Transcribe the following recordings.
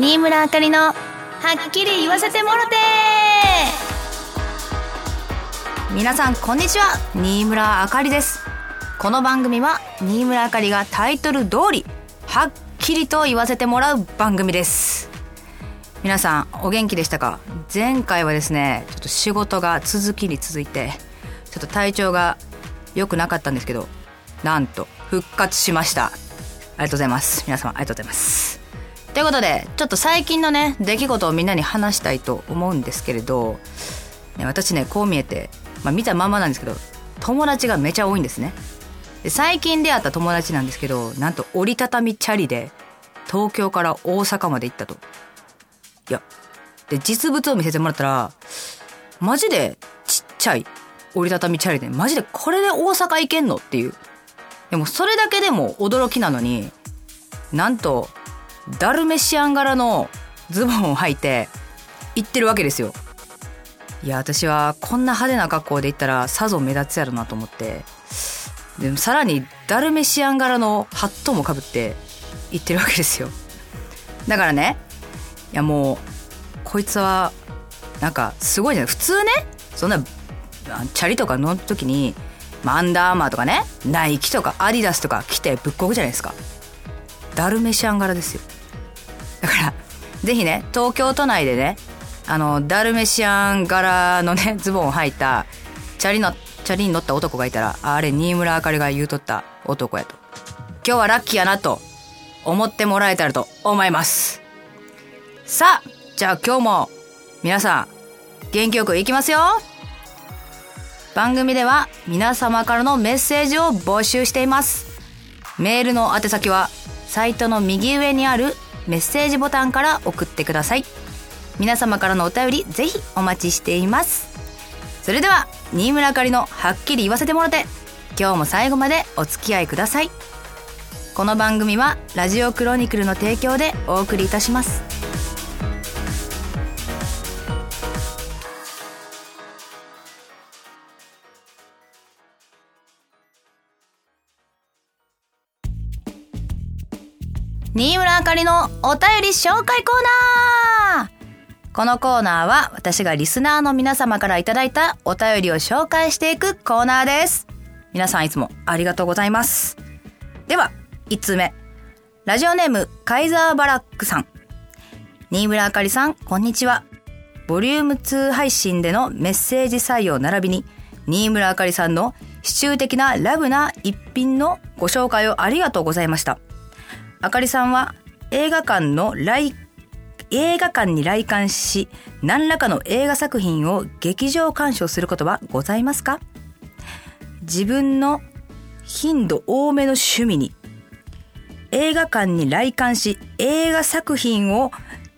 新村あかりのはっきり言わせてもろて。皆さんこんにちは。新村あかりです。この番組は新村あかりがタイトル通りはっきりと言わせてもらう番組です。皆さんお元気でしたか？前回はですねちょっと仕事が続きに続いてちょっと体調が良くなかったんですけどなんと復活しました。ありがとうございます。皆様ありがとうございます。ということでちょっと最近のね出来事をみんなに話したいと思うんですけれど、ね、私ねこう見えて、まあ、見たまんまなんですけど友達がめちゃ多いんですね。で最近出会った友達なんですけどなんと折りたたみチャリで東京から大阪まで行ったと。いやで実物を見せてもらったらマジでちっちゃい折りたたみチャリでマジでこれで大阪行けんの？っていう。でもそれだけでも驚きなのになんとダルメシアン柄のズボンを履いて行ってるわけですよ。いや私はこんな派手な格好で行ったらさぞ目立つやろなと思って。でもさらにダルメシアン柄のハットもかぶって行ってるわけですよ。だからねいやもうこいつはなんかすごいじゃない普通ねそんなチャリとか乗る時に、まあ、アンダーアーマーとかねナイキとかアディダスとか着てぶっこくじゃないですか。ダルメシアン柄ですよ。だからぜひね東京都内でねあのダルメシアン柄のね ズボンを履いたチャリのチャリに乗った男がいたらあれ新村あかりが言うとった男やと。今日はラッキーやなと思ってもらえたらと思います。さあじゃあ今日も皆さん元気よくいきますよ。番組では皆様からのメッセージを募集しています。メールの宛先はサイトの右上にあるメッセージボタンから送ってください。皆様からのお便りぜひお待ちしています。それでは新村あかりのはっきり言わせてもらって今日も最後までお付き合いください。この番組はラジオクロニクルの提供でお送りいたします。新村あかりのお便り紹介コーナーこのコーナーは私がリスナーの皆様からいただいたお便りを紹介していくコーナーです。皆さんいつもありがとうございます。では、1つ目。ラジオネーム、カイザーバラックさん。新村あかりさん、こんにちは。ボリューム2配信でのメッセージ採用並びに、新村あかりさんの支柱的なラブな一品のご紹介をありがとうございました。あかりさんは映画館の来映画館に来館し何らかの映画作品を劇場鑑賞することはございますか？自分の頻度多めの趣味に映画館に来館し映画作品を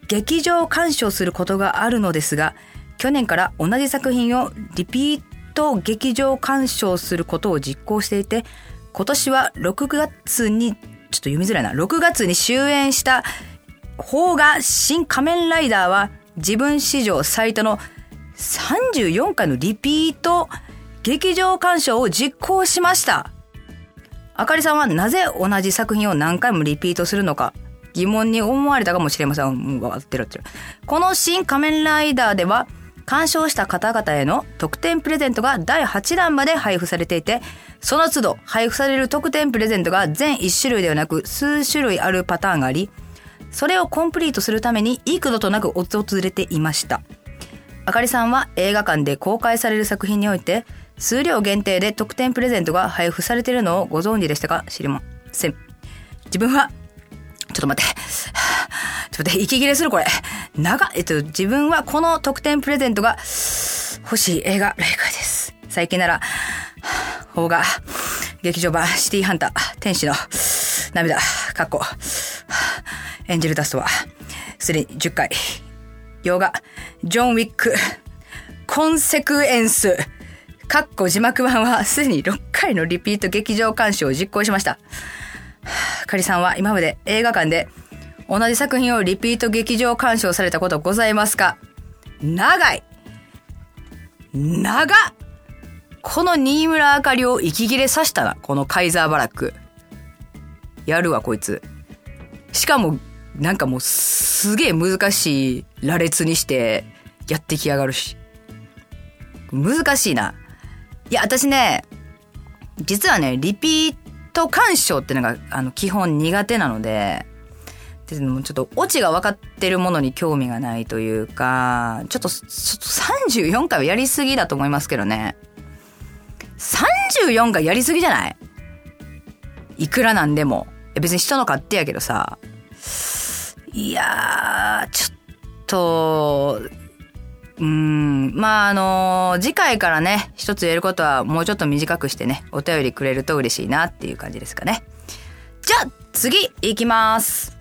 劇場鑑賞することがあるのですが去年から同じ作品をリピート劇場鑑賞することを実行していて今年は6月にちょっと読みづらいな6月に終演した邦画新仮面ライダーは自分史上最多の34回のリピート劇場鑑賞を実行しました。あかりさんはなぜ同じ作品を何回もリピートするのか疑問に思われたかもしれません。うん、分かってるってる。この新仮面ライダーでは鑑賞した方々への特典プレゼントが第8弾まで配布されていて、その都度配布される特典プレゼントが全1種類ではなく数種類あるパターンがあり、それをコンプリートするために幾度となく訪れていました。あかりさんは映画館で公開される作品において、数量限定で特典プレゼントが配布されているのをご存知でしたか知りません。自分は、ちょっと待って。ちょっと待って、息切れするこれ。長えっと、自分はこの特典プレゼントが欲しい映画、霊界です。最近なら、邦画、劇場版、シティハンター、天使の涙、かっこ、エンジェルダストは、すでに10回。洋画、ジョン・ウィック、コンセクエンス、かっこ字幕版はすでに6回のリピート劇場鑑賞を実行しました。かりさんは今まで映画館で同じ作品をリピート劇場鑑賞されたことございますか？長い長この新村あかりを息切れさしたな、このカイザーバラック。やるわ、こいつ。しかも、なんかもうすげえ難しい羅列にしてやってきやがるし。難しいな。いや、私ね、実はね、リピート鑑賞ってのが、あの、基本苦手なので、でもちょっとオチが分かってるものに興味がないというか、ちょっと、ちょっと34回はやりすぎだと思いますけどね。34回やりすぎじゃない？いくらなんでも。別に人の勝手やけどさ。いやー、ちょっと、うん、まああの次回からね、一つ言えることはもうちょっと短くしてね、お便りくれると嬉しいなっていう感じですかね。じゃあ、次、いきます。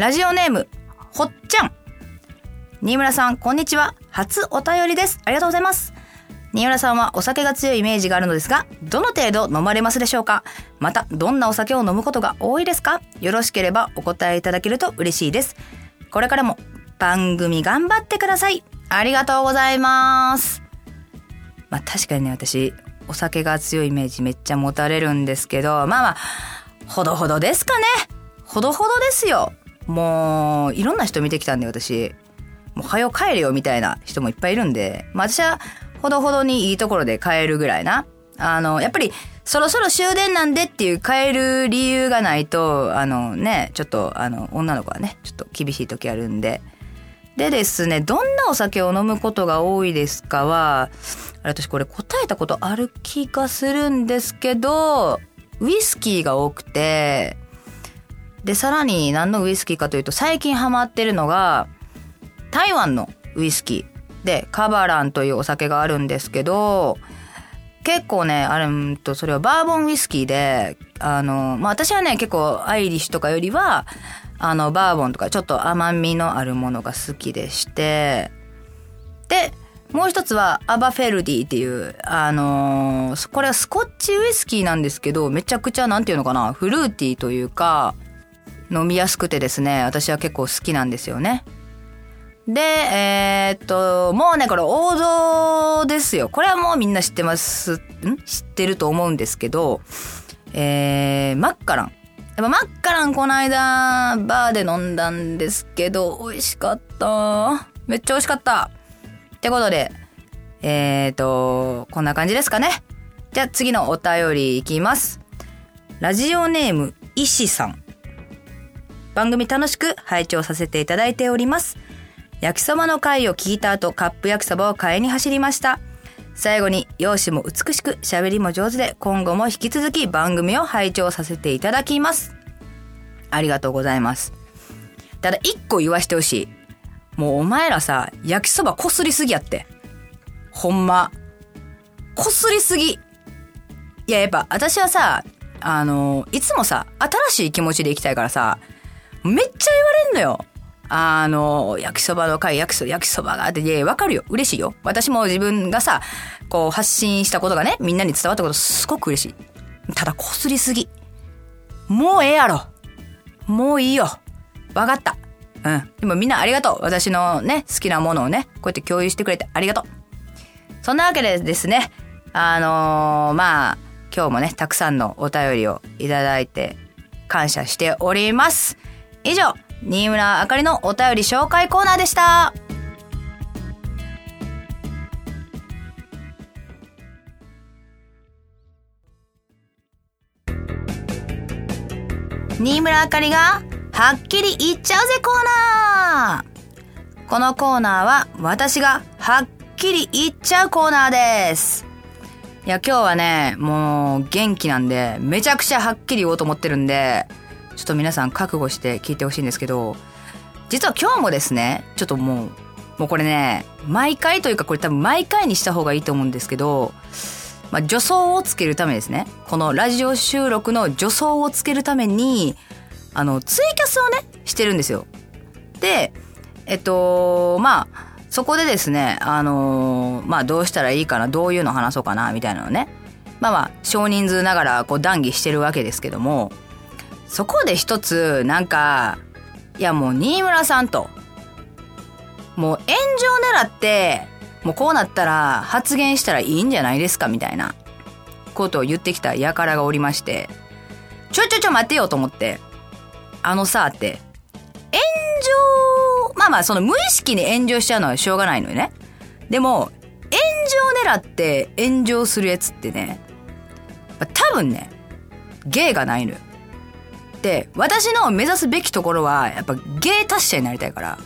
ラジオネーム、ほっちゃん。新村さん、こんにちは。初お便りです。ありがとうございます。新浦さんはお酒が強いイメージがあるのですが、どの程度飲まれますでしょうか？また、どんなお酒を飲むことが多いですか？よろしければお答えいただけると嬉しいです。これからも番組頑張ってください。ありがとうございます。まあ確かにね、私、お酒が強いイメージめっちゃ持たれるんですけど、まあまあ、ほどほどですかね。ほどほどですよ。もう、いろんな人見てきたんで私。もう、はよ帰れよみたいな人もいっぱいいるんで、まあ私は、ほどほどにいいところで買えるぐらいな。あの、やっぱり、そろそろ終電なんでっていう変える理由がないと、あのね、ちょっと、あの、女の子はね、ちょっと厳しい時あるんで。でですね、どんなお酒を飲むことが多いですかは、私これ答えたことある気がするんですけど、ウイスキーが多くて、で、さらに何のウイスキーかというと、最近ハマってるのが、台湾のウイスキー。でカバランというお酒があるんですけど結構ねあるとそれはバーボンウイスキーであの、まあ、私はね結構アイリッシュとかよりはあのバーボンとかちょっと甘みのあるものが好きでしてでもう一つはアバフェルディっていう、あの、これはスコッチウイスキーなんですけど、めちゃくちゃなんていうのかな、フルーティーというか、飲みやすくてですね、私は結構好きなんですよね。で、えー、っと、もうね、これ王道ですよ。これはもうみんな知ってます、ん？知ってると思うんですけど、えー、マッカラン。やっぱマッカランこの間、バーで飲んだんですけど、美味しかった。めっちゃ美味しかった。ってことで、えーと、こんな感じですかね。じゃあ次のお便りいきます。ラジオネーム、石さん。番組楽しく拝聴させていただいております。焼きそばの回を聞いた後、カップ焼きそばを買いに走りました。最後に、容姿も美しく、喋りも上手で、今後も引き続き番組を拝聴させていただきます。ありがとうございます。ただ、一個言わしてほしい。もうお前らさ、焼きそばこすりすぎやって。ほんま。こすりすぎ。いや、やっぱ、私はさ、あの、いつもさ、新しい気持ちでいきたいからさ、めっちゃ言われんのよ。あの、焼きそばの会、焼きそば、焼きそばがあって、いや、わかるよ。嬉しいよ。私も自分がさ、こう発信したことがね、みんなに伝わったことすごく嬉しい。ただ、こすりすぎ。もうええやろ。もういいよ。わかった。うん。でもみんなありがとう。私のね、好きなものをね、こうやって共有してくれてありがとう。そんなわけでですね、あのー、まあ、今日もね、たくさんのお便りをいただいて感謝しております。以上、新村あかりのお便り紹介コーナーでした。新村あかりがはっきり言っちゃうぜコーナーこのコーナーは私がはっきり言っちゃうコーナーです。いや今日はね、もう元気なんでめちゃくちゃはっきり言おうと思ってるんで、ちょっと皆さん覚悟して聞いてほしいんですけど、実は今日もですね、ちょっともう、もうこれね、毎回というかこれ多分毎回にした方がいいと思うんですけど、まあ、助走をつけるためですね。このラジオ収録の助走をつけるために、あの、ツイキャスをね、してるんですよ。で、えっと、まあ、そこでですね、あのー、まあ、どうしたらいいかな、どういうの話そうかな、みたいなのね。まあまあ、少人数ながら、こう、談義してるわけですけども、そこで一つ、なんか、いやもう新村さんと、もう炎上狙って、もうこうなったら発言したらいいんじゃないですかみたいな。ことを言ってきた輩がおりまして、ちょちょちょ待てよと思って、あのさって、炎上まあまあ、その無意識に炎上しちゃうのはしょうがないのよね。でも、炎上狙って炎上するやつってね、多分ね、芸がないのよ。で、私の目指すべきところは、やっぱ芸達者になりたいから、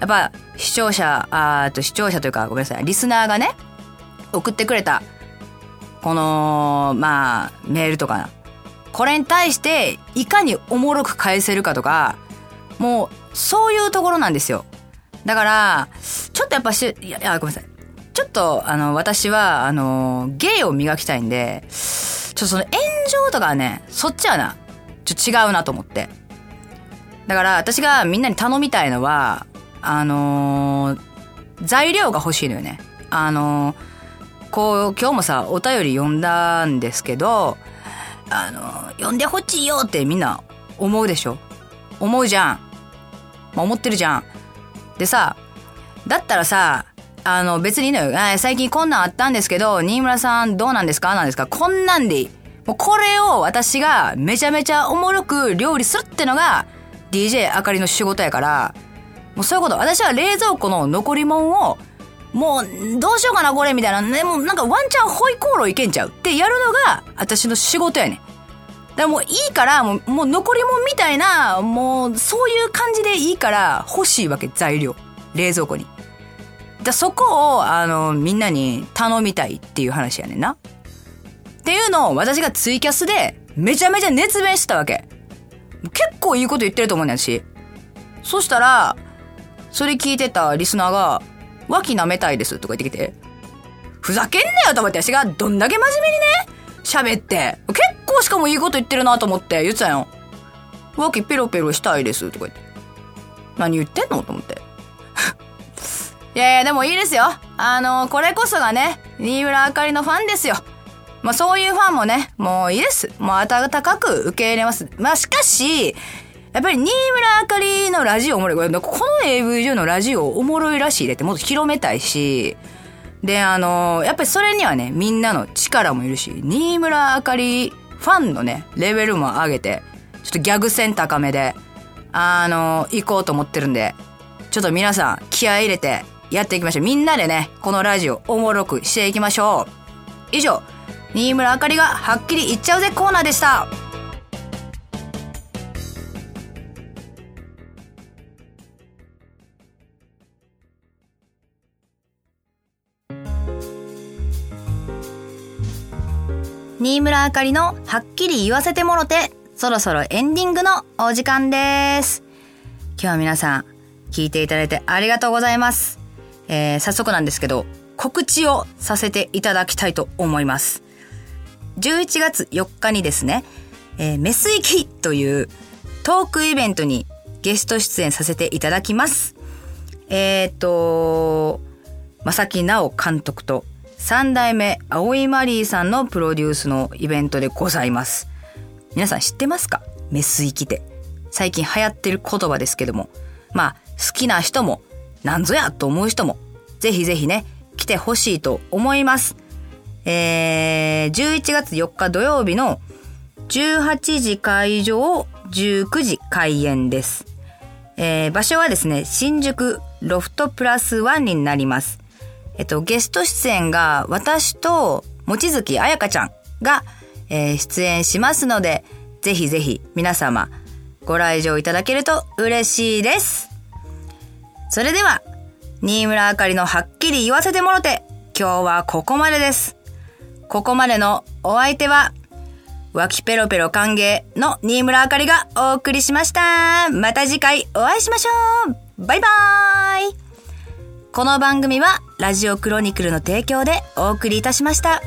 やっぱ視聴者、あと視聴者というか、ごめんなさい、リスナーがね、送ってくれた、この、まあ、メールとか。これに対して、いかにおもろく返せるかとか、もう、そういうところなんですよ。だから、ちょっとやっぱし、いや、いやごめんなさい。ちょっと、あの、私は、あの、芸を磨きたいんで、ちょっとその炎上とかはね、そっちはな、ちょっと違うなと思って。だから私がみんなに頼みたいのは、あのー、材料が欲しいのよね。あのー、こう、今日もさ、お便り読んだんですけど、あのー、読んでほしいよってみんな思うでしょ？思うじゃん。まあ、思ってるじゃん。でさ、だったらさ、あの、別にいいのよ。最近こんなんあったんですけど、新村さんどうなんですか？なんですか？こんなんでいい。もうこれを私がめちゃめちゃおもろく料理するってのが DJ あかりの仕事やから、もうそういうこと。私は冷蔵庫の残り物を、もうどうしようかなこれみたいな。ね、もうなんかワンチャンホイコーローいけんちゃうってやるのが私の仕事やねん。だからもういいから、もうもう残り物みたいな、もうそういう感じでいいから欲しいわけ、材料。冷蔵庫に。だそこを、あの、みんなに頼みたいっていう話やねんな。っていうのを私がツイキャスでめちゃめちゃ熱弁してたわけ。結構いいこと言ってると思うんだし。そしたら、それ聞いてたリスナーが、脇舐めたいですとか言ってきて、ふざけんなよと思って私がどんだけ真面目にね、喋って、結構しかもいいこと言ってるなと思って言ってたよ。脇ペロペロしたいですとか言って。何言ってんのと思って。いやいや、でもいいですよ。あの、これこそがね、新村あかりのファンですよ。まあそういうファンもね、もういいです。もう温かく受け入れます。まあしかし、やっぱり新村あかりのラジオおもろい。この AV 上のラジオおもろいらしいでってもっと広めたいし、で、あのやっぱりそれにはね、みんなの力もいるし、新村あかりファンのね、レベルも上げて、ちょっとギャグ線高めで、あの行こうと思ってるんで、ちょっと皆さん気合入れてやっていきましょう。みんなでね、このラジオおもろくしていきましょう。以上、新村あかりがはっきり言っちゃうぜコーナーでした。新村あかりのはっきり言わせてもろて、そろそろエンディングのお時間です。今日は皆さん、聞いていただいてありがとうございます。えー、早速なんですけど、告知をさせていただきたいと思います。11月4日にですね、えー、メスイキというトークイベントにゲスト出演させていただきます。えっ、ー、と、正木直監督と三代目葵マリーさんのプロデュースのイベントでございます。皆さん知ってますか？メスイキって。最近流行ってる言葉ですけども。まあ、好きな人もなんぞやと思う人も、ぜひぜひね、来てほしいと思います。えー、11月4日土曜日の18時会場、19時開演です。えー、場所はですね、新宿ロフトプラスワンになります。えっと、ゲスト出演が私と望月彩香ちゃんが、えー、出演しますので、ぜひぜひ皆様ご来場いただけると嬉しいです。それでは、新村あかりのはっきり言わせてもろて、今日はここまでです。ここまでのお相手は、脇ペロペロ歓迎の新村あかりがお送りしました。また次回お会いしましょう。バイバーイ。この番組はラジオクロニクルの提供でお送りいたしました。